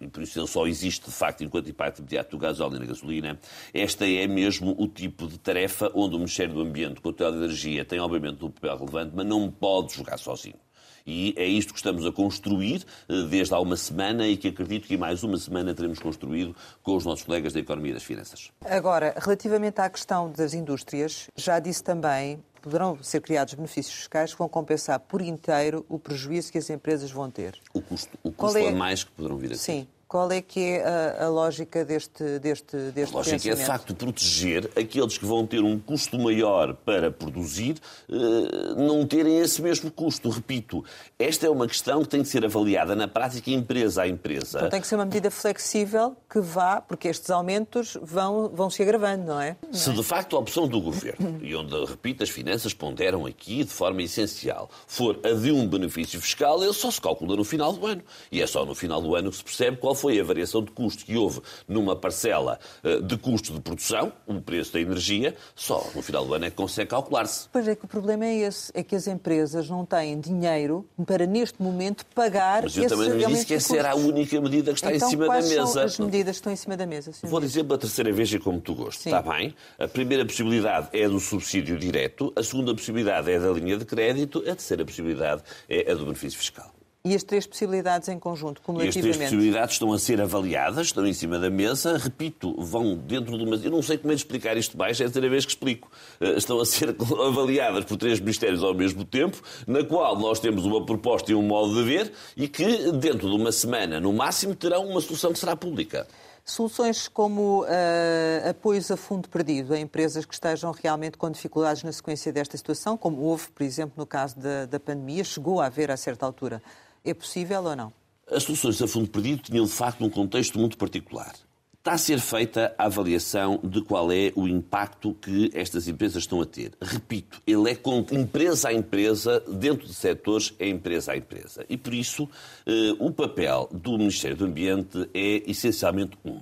e por isso ele só existe de facto enquanto impacto imediato do gasóleo na gasolina, esta é mesmo o tipo de tarefa onde o Ministério do Ambiente, com a energia, tem obviamente um papel relevante, mas não pode jogar sozinho. E é isto que estamos a construir eh, desde há uma semana e que acredito que em mais uma semana teremos construído com os nossos colegas da Economia e das Finanças. Agora, relativamente à questão das indústrias, já disse também poderão ser criados benefícios fiscais que vão compensar por inteiro o prejuízo que as empresas vão ter. O custo, o custo é... a mais que poderão vir a ter. Sim. Qual é que é a, a lógica deste, deste, deste A lógica é, de facto, proteger aqueles que vão ter um custo maior para produzir, eh, não terem esse mesmo custo. Repito, esta é uma questão que tem que ser avaliada na prática empresa a empresa. Então tem que ser uma medida flexível que vá, porque estes aumentos vão, vão se agravando, não é? Não se de facto a opção do Governo, e onde, repito, as finanças ponderam aqui de forma essencial, for a de um benefício fiscal, ele só se calcula no final do ano. E é só no final do ano que se percebe qual foi a variação de custo que houve numa parcela eh, de custo de produção, o preço da energia, só no final do ano é que consegue calcular-se. Pois é que o problema é esse, é que as empresas não têm dinheiro para neste momento pagar Mas eu também não disse que essa era a única medida que está então, em cima da mesa. São as medidas que estão em cima da mesa? Senhor? Vou dizer pela terceira vez e como tu gostas. Está bem? A primeira possibilidade é do subsídio direto, a segunda possibilidade é da linha de crédito, a terceira possibilidade é a do benefício fiscal. E as três possibilidades em conjunto, cumulativamente? E as três possibilidades estão a ser avaliadas, estão em cima da mesa. Repito, vão dentro de uma... Eu não sei como é de explicar isto mais, é a terceira vez que explico. Eh, estão a ser avaliadas por três ministérios ao mesmo tempo, na qual nós temos uma proposta e um modo de ver e que, dentro de uma semana, no máximo, terão uma solução que será pública. Soluções como uh, apoios a fundo perdido a empresas que estejam realmente com dificuldades na sequência desta situação, como houve, por exemplo, no caso da, da pandemia, chegou a haver a certa altura. É possível ou não? As soluções a fundo perdido tinham, de facto, um contexto muito particular. Está a ser feita a avaliação de qual é o impacto que estas empresas estão a ter. Repito, ele é com empresa a empresa, dentro de setores, é empresa a empresa. E por isso, eh, o papel do Ministério do Ambiente é essencialmente um: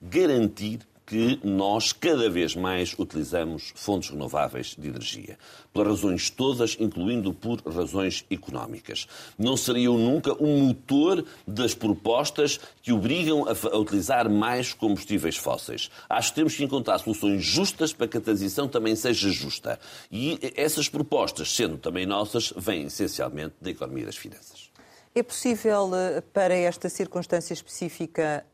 garantir que nós cada vez mais utilizamos fontes renováveis de energia. Pelas razões todas, incluindo por razões económicas. Não seriam nunca um motor das propostas que obrigam a, utilizar mais combustíveis fósseis. Acho que temos que encontrar soluções justas para que a transição também seja justa. E essas propostas, sendo também nossas, vêm essencialmente da economia das finanças. É possível, eh, para esta circunstância específica,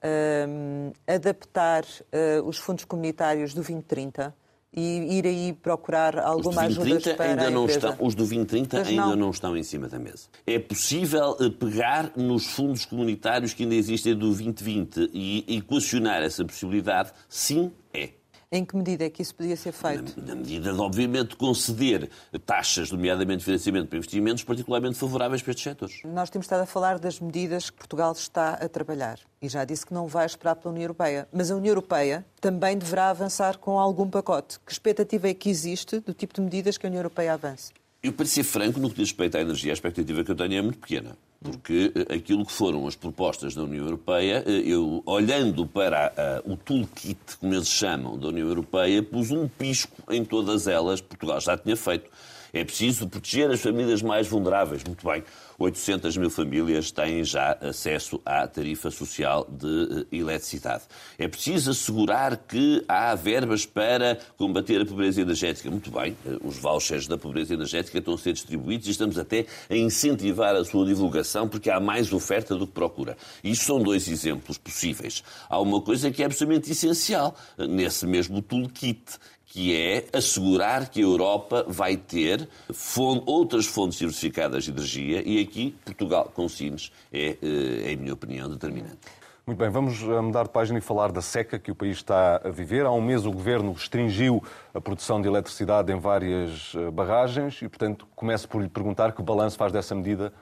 um, adaptar uh, os fundos comunitários do 2030? e ir aí procurar alguma ajuda para ainda não estão, Os do 2030 Mas ainda não. não. estão em cima da mesa. É possível eh, pegar nos fundos comunitários que ainda existem do 2020 e equacionar essa possibilidade? Sim, é. Em que medida é que isso podia ser feito? Na, na medida de, obviamente, conceder taxas, nomeadamente financiamento para investimentos, particularmente favoráveis para estes setores. Nós temos estado a falar das medidas que Portugal está a trabalhar. E já disse que não vai esperar pela União Europeia. Mas a União Europeia também deverá avançar com algum pacote. Que expectativa é que existe do tipo de medidas que a União Europeia avance? Eu, para ser franco, no que diz respeito à energia, a expectativa que eu tenho é muito pequena. Porque eh, aquilo que foram as propostas da União Europeia, eh, eu, olhando para uh, o toolkit, como eles chamam, da União Europeia, pus um pisco em todas elas. Portugal já tinha feito. É preciso proteger as famílias mais vulneráveis. Muito bem. 800 mil famílias têm já acesso à tarifa social de eh, eletricidade. É preciso assegurar que há verbas para combater a pobreza energética. Muito bem, eh, os vouchers da pobreza energética estão a ser distribuídos e estamos até a incentivar a sua divulgação porque há mais oferta do que procura. Isto são dois exemplos possíveis. Há uma coisa que é absolutamente essencial eh, nesse mesmo toolkit, que é assegurar que a Europa vai ter fonte, outras fontes diversificadas de energia e aqui Portugal com Sines é, é, em minha opinião, determinante. Muito bem, vamos eh, mudar de página e falar da seca que o país está a viver. Há um mês o Governo restringiu a produção de eletricidade em várias eh, barragens e, portanto, começo por lhe perguntar que balanço faz dessa medida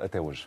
até hoje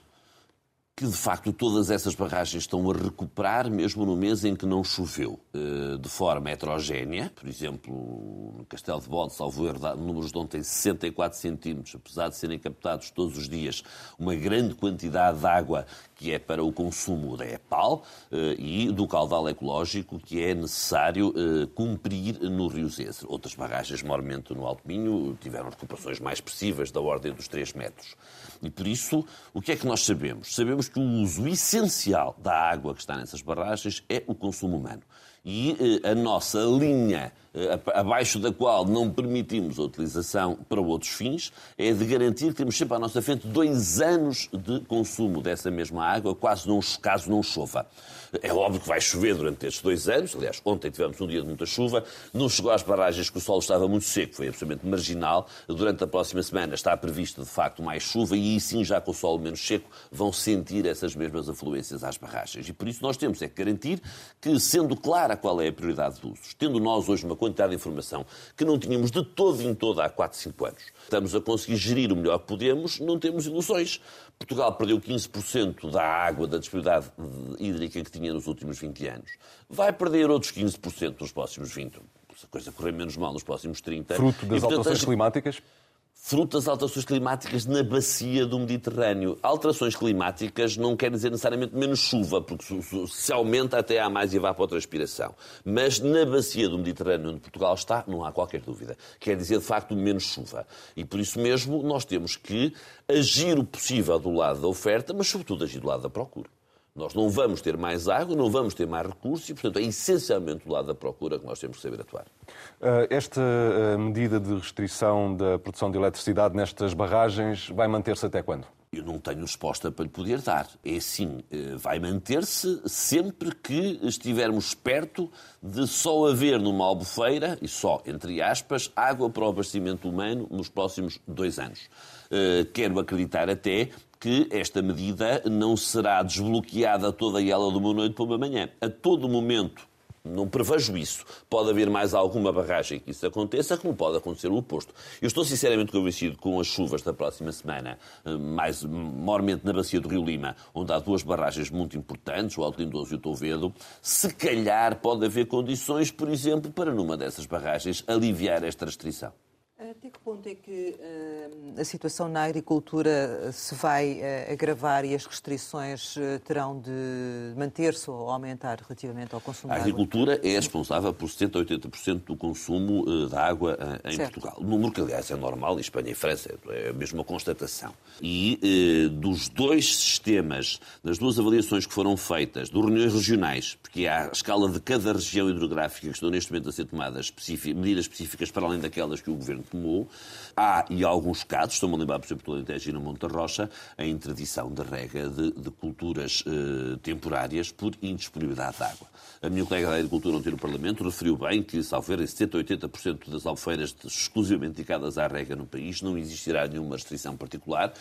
que de facto todas essas barragens estão a recuperar, mesmo no mês em que não choveu, eh, de forma heterogénea. Por exemplo, no Castelo de Bode, salvo erro, números de ontem 64 centímetros, apesar de serem captados todos os dias uma grande quantidade de água que é para o consumo da EPAL eh, e do caudal ecológico que é necessário eh, cumprir no Rio Zezer. Outras barragens, maiormente no Alto Minho, tiveram recuperações mais expressivas, da ordem dos 3 metros. E por isso, o que é que nós sabemos? Sabemos que o uso essencial da água que está nessas barragens é o consumo humano. E eh, a nossa linha eh, abaixo da qual não permitimos a utilização para outros fins, é de garantir que temos sempre à nossa frente dois anos de consumo dessa mesma água, quase não, caso não chova. É óbvio que vai chover durante estes dois anos. Aliás, ontem tivemos um dia de muita chuva. Não chegou às barragens que o solo estava muito seco, foi absolutamente marginal. Durante a próxima semana está prevista, de facto, mais chuva e aí sim, já com o solo menos seco, vão sentir essas mesmas afluências às barragens. E por isso nós temos é que garantir que, sendo clara qual é a prioridade de usos, tendo nós hoje uma quantidade de informação que não tínhamos de todo em todo há 4, 5 anos, estamos a conseguir gerir o melhor que podemos, não temos ilusões. Portugal perdeu 15% da água, da disponibilidade hídrica que tinha nos últimos 20 anos. Vai perder outros 15% nos próximos 20. Se a coisa correr menos mal nos próximos 30. Fruto das e, portanto, alterações climáticas? Fruto das alterações climáticas na bacia do Mediterrâneo. Alterações climáticas não quer dizer necessariamente menos chuva, porque se aumenta até há mais evapotranspiração. Mas na bacia do Mediterrâneo, onde Portugal está, não há qualquer dúvida. Quer dizer, de facto, menos chuva. E por isso mesmo nós temos que agir o possível do lado da oferta, mas sobretudo agir do lado da procura. Nós não vamos ter mais água, não vamos ter mais recursos e, portanto, é essencialmente do lado da procura que nós temos que saber atuar. Uh, esta uh, medida de restrição da produção de eletricidade nestas barragens vai manter-se até quando? Eu não tenho resposta para lhe poder dar. É assim, uh, vai manter-se sempre que estivermos perto de só haver numa albufeira, e só, entre aspas, água para o abastecimento humano nos próximos dois anos. Quero acreditar até que esta medida não será desbloqueada toda ela de uma noite para uma manhã. A todo momento Não prevejo isso. Pode haver mais alguma barragem que isso aconteça, como pode acontecer o oposto. Eu estou sinceramente convencido com as chuvas da próxima semana, eh, mais maiormente na bacia do Rio Lima, onde há duas barragens muito importantes, o Alto Lindoso e o Tovedo, se calhar pode haver condições, por exemplo, para numa dessas barragens aliviar esta restrição. Até que ponto é que uh, a situação na agricultura se vai uh, agravar e as restrições uh, terão de manter-se ou aumentar relativamente ao consumo A agricultura é responsável por 70% a 80% do consumo da água em certo. Portugal. Número que, aliás, é normal em Espanha e França, é mesmo uma constatação. E dos dois sistemas, das duas avaliações que foram feitas, de reuniões regionais, porque há a escala de cada região hidrográfica que estão neste momento a ser tomadas medidas específicas para além daquelas que o Governo tomou. Há, e alguns casos, estou-me a lembrar, por exemplo, do Alentejo e no Monte Rocha, a interdição de rega de, de culturas eh, temporárias por indisponibilidade de água. A minha colega da Agricultura ontem no Parlamento referiu bem que, salvo ver, em 70% a 80% das albufeiras exclusivamente dedicadas à rega no país não existirá nenhuma restrição particular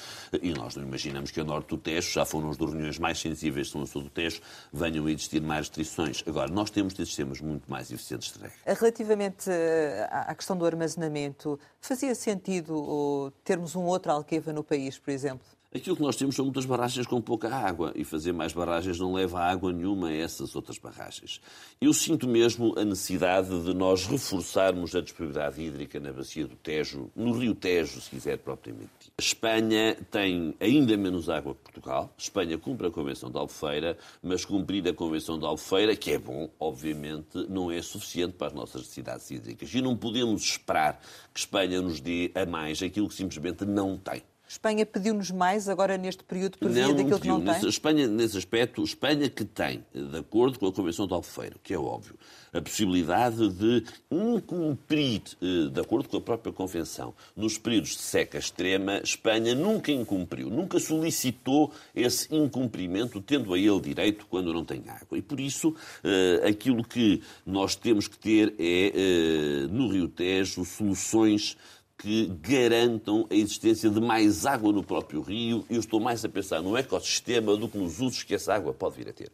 e nós não imaginamos que a norte do Tejo, já foram as duas reuniões mais sensíveis são a sul do Tejo, venham a existir mais restrições. Agora, nós temos de sistemas muito mais eficientes de rega. Relativamente eh, à questão do armazenamento, fazia sentido termos um outro Alqueva no país, por exemplo? Aquilo que nós temos são muitas barragens com pouca água e fazer mais barragens não leva água nenhuma a essas outras barragens. Eu sinto mesmo a necessidade de nós reforçarmos a disponibilidade hídrica na bacia do Tejo, no rio Tejo, se quiser propriamente. Espanha tem ainda menos água que Portugal. Espanha cumpre a Convenção de Albufeira, mas cumprir a Convenção de Albufeira, que é bom, obviamente, não é suficiente para as nossas necessidades hídricas. E não podemos esperar que Espanha nos dê a mais aquilo que simplesmente não tem. Espanha pediu-nos mais agora neste período por via não, daquilo que não tem? Nesse, Espanha, nesse aspecto, Espanha que tem, de acordo com a Convenção de Albufeira, que é óbvio, a possibilidade de incumprir, eh, de acordo com a própria Convenção, nos períodos de seca extrema, Espanha nunca incumpriu, nunca solicitou esse incumprimento, tendo a ele direito quando não tem água. E por isso, eh, aquilo que nós temos que ter é, eh, no Rio Tejo, soluções que garantam a existência de mais água no próprio rio. Eu estou mais a pensar no ecossistema do que nos usos que essa água pode vir a ter.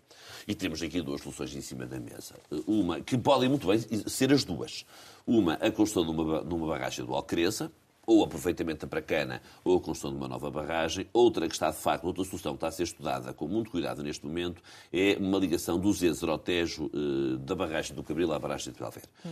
E temos aqui duas soluções em cima da mesa. Uma, que podem muito bem ser as duas. Uma, a construção de uma, de uma barragem do Alcreza, ou aproveitamento da cana ou a construção de uma nova barragem. Outra que está, de facto, outra solução que está a ser estudada com muito cuidado neste momento é uma ligação do Zezer ao Tejo eh, da barragem do Cabril à barragem de Belver. Hum.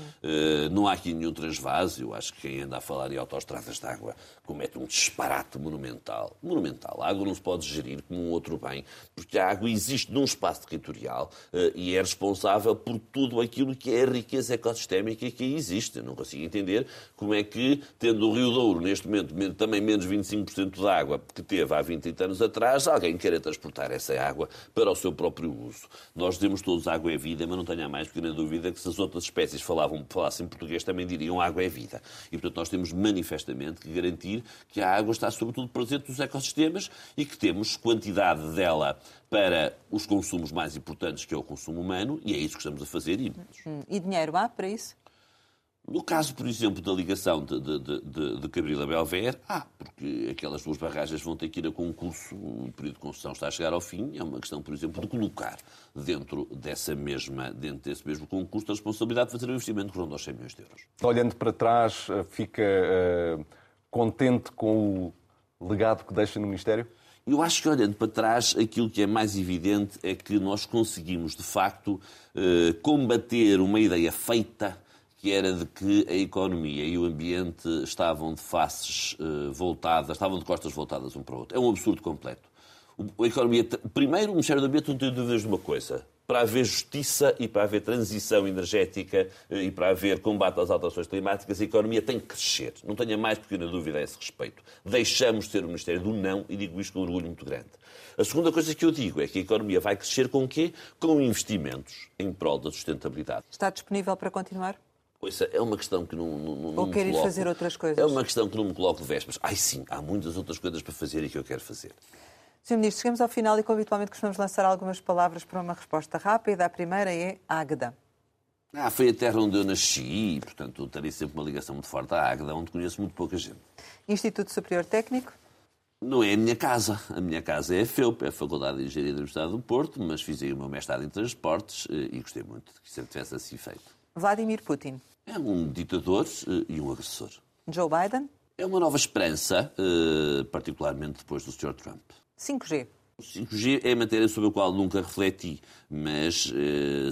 Não há aqui nenhum transvase. Eu acho que quem anda a falar em autoestradas de água comete um disparate monumental. Monumental. A água não se pode gerir como um outro bem, porque a água existe num espaço territorial eh, e é responsável por tudo aquilo que é a riqueza ecossistémica que existe. Eu não consigo entender como é que, tendo o Rio Douro, neste momento, também menos 25% da água que teve há 20 anos atrás, alguém queira transportar essa água para o seu próprio uso. Nós dizemos todos água é vida, mas não tenha mais pequena dúvida que se as outras espécies falavam, falassem português também diriam água é vida. E, portanto, nós temos manifestamente que garantir que a água está, sobretudo, presente nos ecossistemas e que temos quantidade dela para os consumos mais importantes, que é o consumo humano, e é isso que estamos a fazer. E, e dinheiro há para isso? No caso, por exemplo, da ligação de, de, de, de Cabril a Belver, ah, porque aquelas duas barragens vão ter que ir a concurso, o período de construção está a chegar ao fim, é uma questão, por exemplo, de colocar dentro, dessa mesma, dentro desse mesmo concurso a responsabilidade de fazer um investimento que ronda aos 100 milhões de euros. Olhando para trás, eh, fica uh, contente com o legado que deixa no Ministério? Eu acho que, olhando para trás, aquilo que é mais evidente é que nós conseguimos, de facto, uh, combater uma ideia feita que era de que a economia e o ambiente estavam de faces uh, voltadas, estavam de costas voltadas um para o outro. É um absurdo completo. A economia, primeiro, o Ministério do Ambiente não tem dúvidas de uma coisa. Para haver justiça e para haver transição energética eh, e para haver combate às alterações climáticas, a economia tem que crescer. Não tenha mais pequena dúvida a esse respeito. Deixamos de ser o Ministério do Não e digo isto com orgulho muito grande. A segunda coisa que eu digo é que a economia vai crescer com o quê? Com investimentos em prol da sustentabilidade. Está disponível para continuar? Ouça, é uma questão que não, não, não Ou queres fazer outras coisas? É uma questão que não me coloco de vésperas. Ai sim, há muitas outras coisas para fazer e que eu quero fazer. Sr. Ministro, chegamos ao final e, habitualmente, costumamos lançar algumas palavras para uma resposta rápida. A primeira é Águeda. Ah, foi a terra onde eu nasci e, portanto, terei sempre uma ligação muito forte à Águeda, onde conheço muito pouca gente. Instituto Superior Técnico? Não é a minha casa. A minha casa é a FEUP, é a Faculdade de Engenharia da Universidade do Porto, mas fiz aí o meu mestrado em Transportes eh, e gostei muito que isso tivesse assim feito. Vladimir Putin. É um ditador eh, e um agressor. Joe Biden. É uma nova esperança, eh, particularmente depois do Sr. Trump. 5G. O 5G é matéria sobre a qual nunca refleti, mas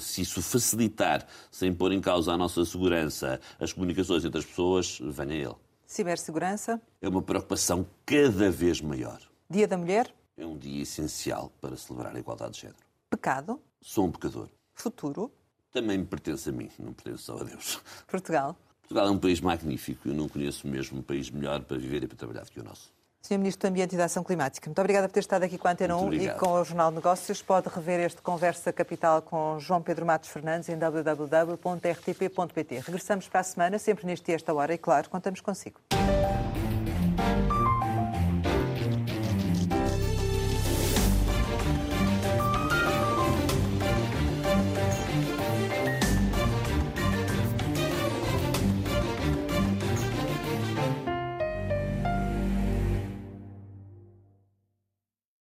se isso facilitar, sem pôr em causa a nossa segurança, as comunicações entre as pessoas, venha ele. Cibersegurança. É uma preocupação cada vez maior. Dia da Mulher. É um dia essencial para celebrar a igualdade de género. Pecado. Sou um pecador. Futuro. Também me pertence a mim, não pertence só a Deus. Portugal. Portugal é um país magnífico. Eu não conheço mesmo um país melhor para viver e para trabalhar do que o nosso. Sr. Ministro do Ambiente e da Ação Climática, muito obrigada por ter estado aqui com a Antena 1 e com o Jornal de Negócios. Pode rever este Conversa Capital com João Pedro Matos Fernandes em www.rtp.pt. Regressamos para a semana, sempre neste e esta hora, e claro, contamos consigo.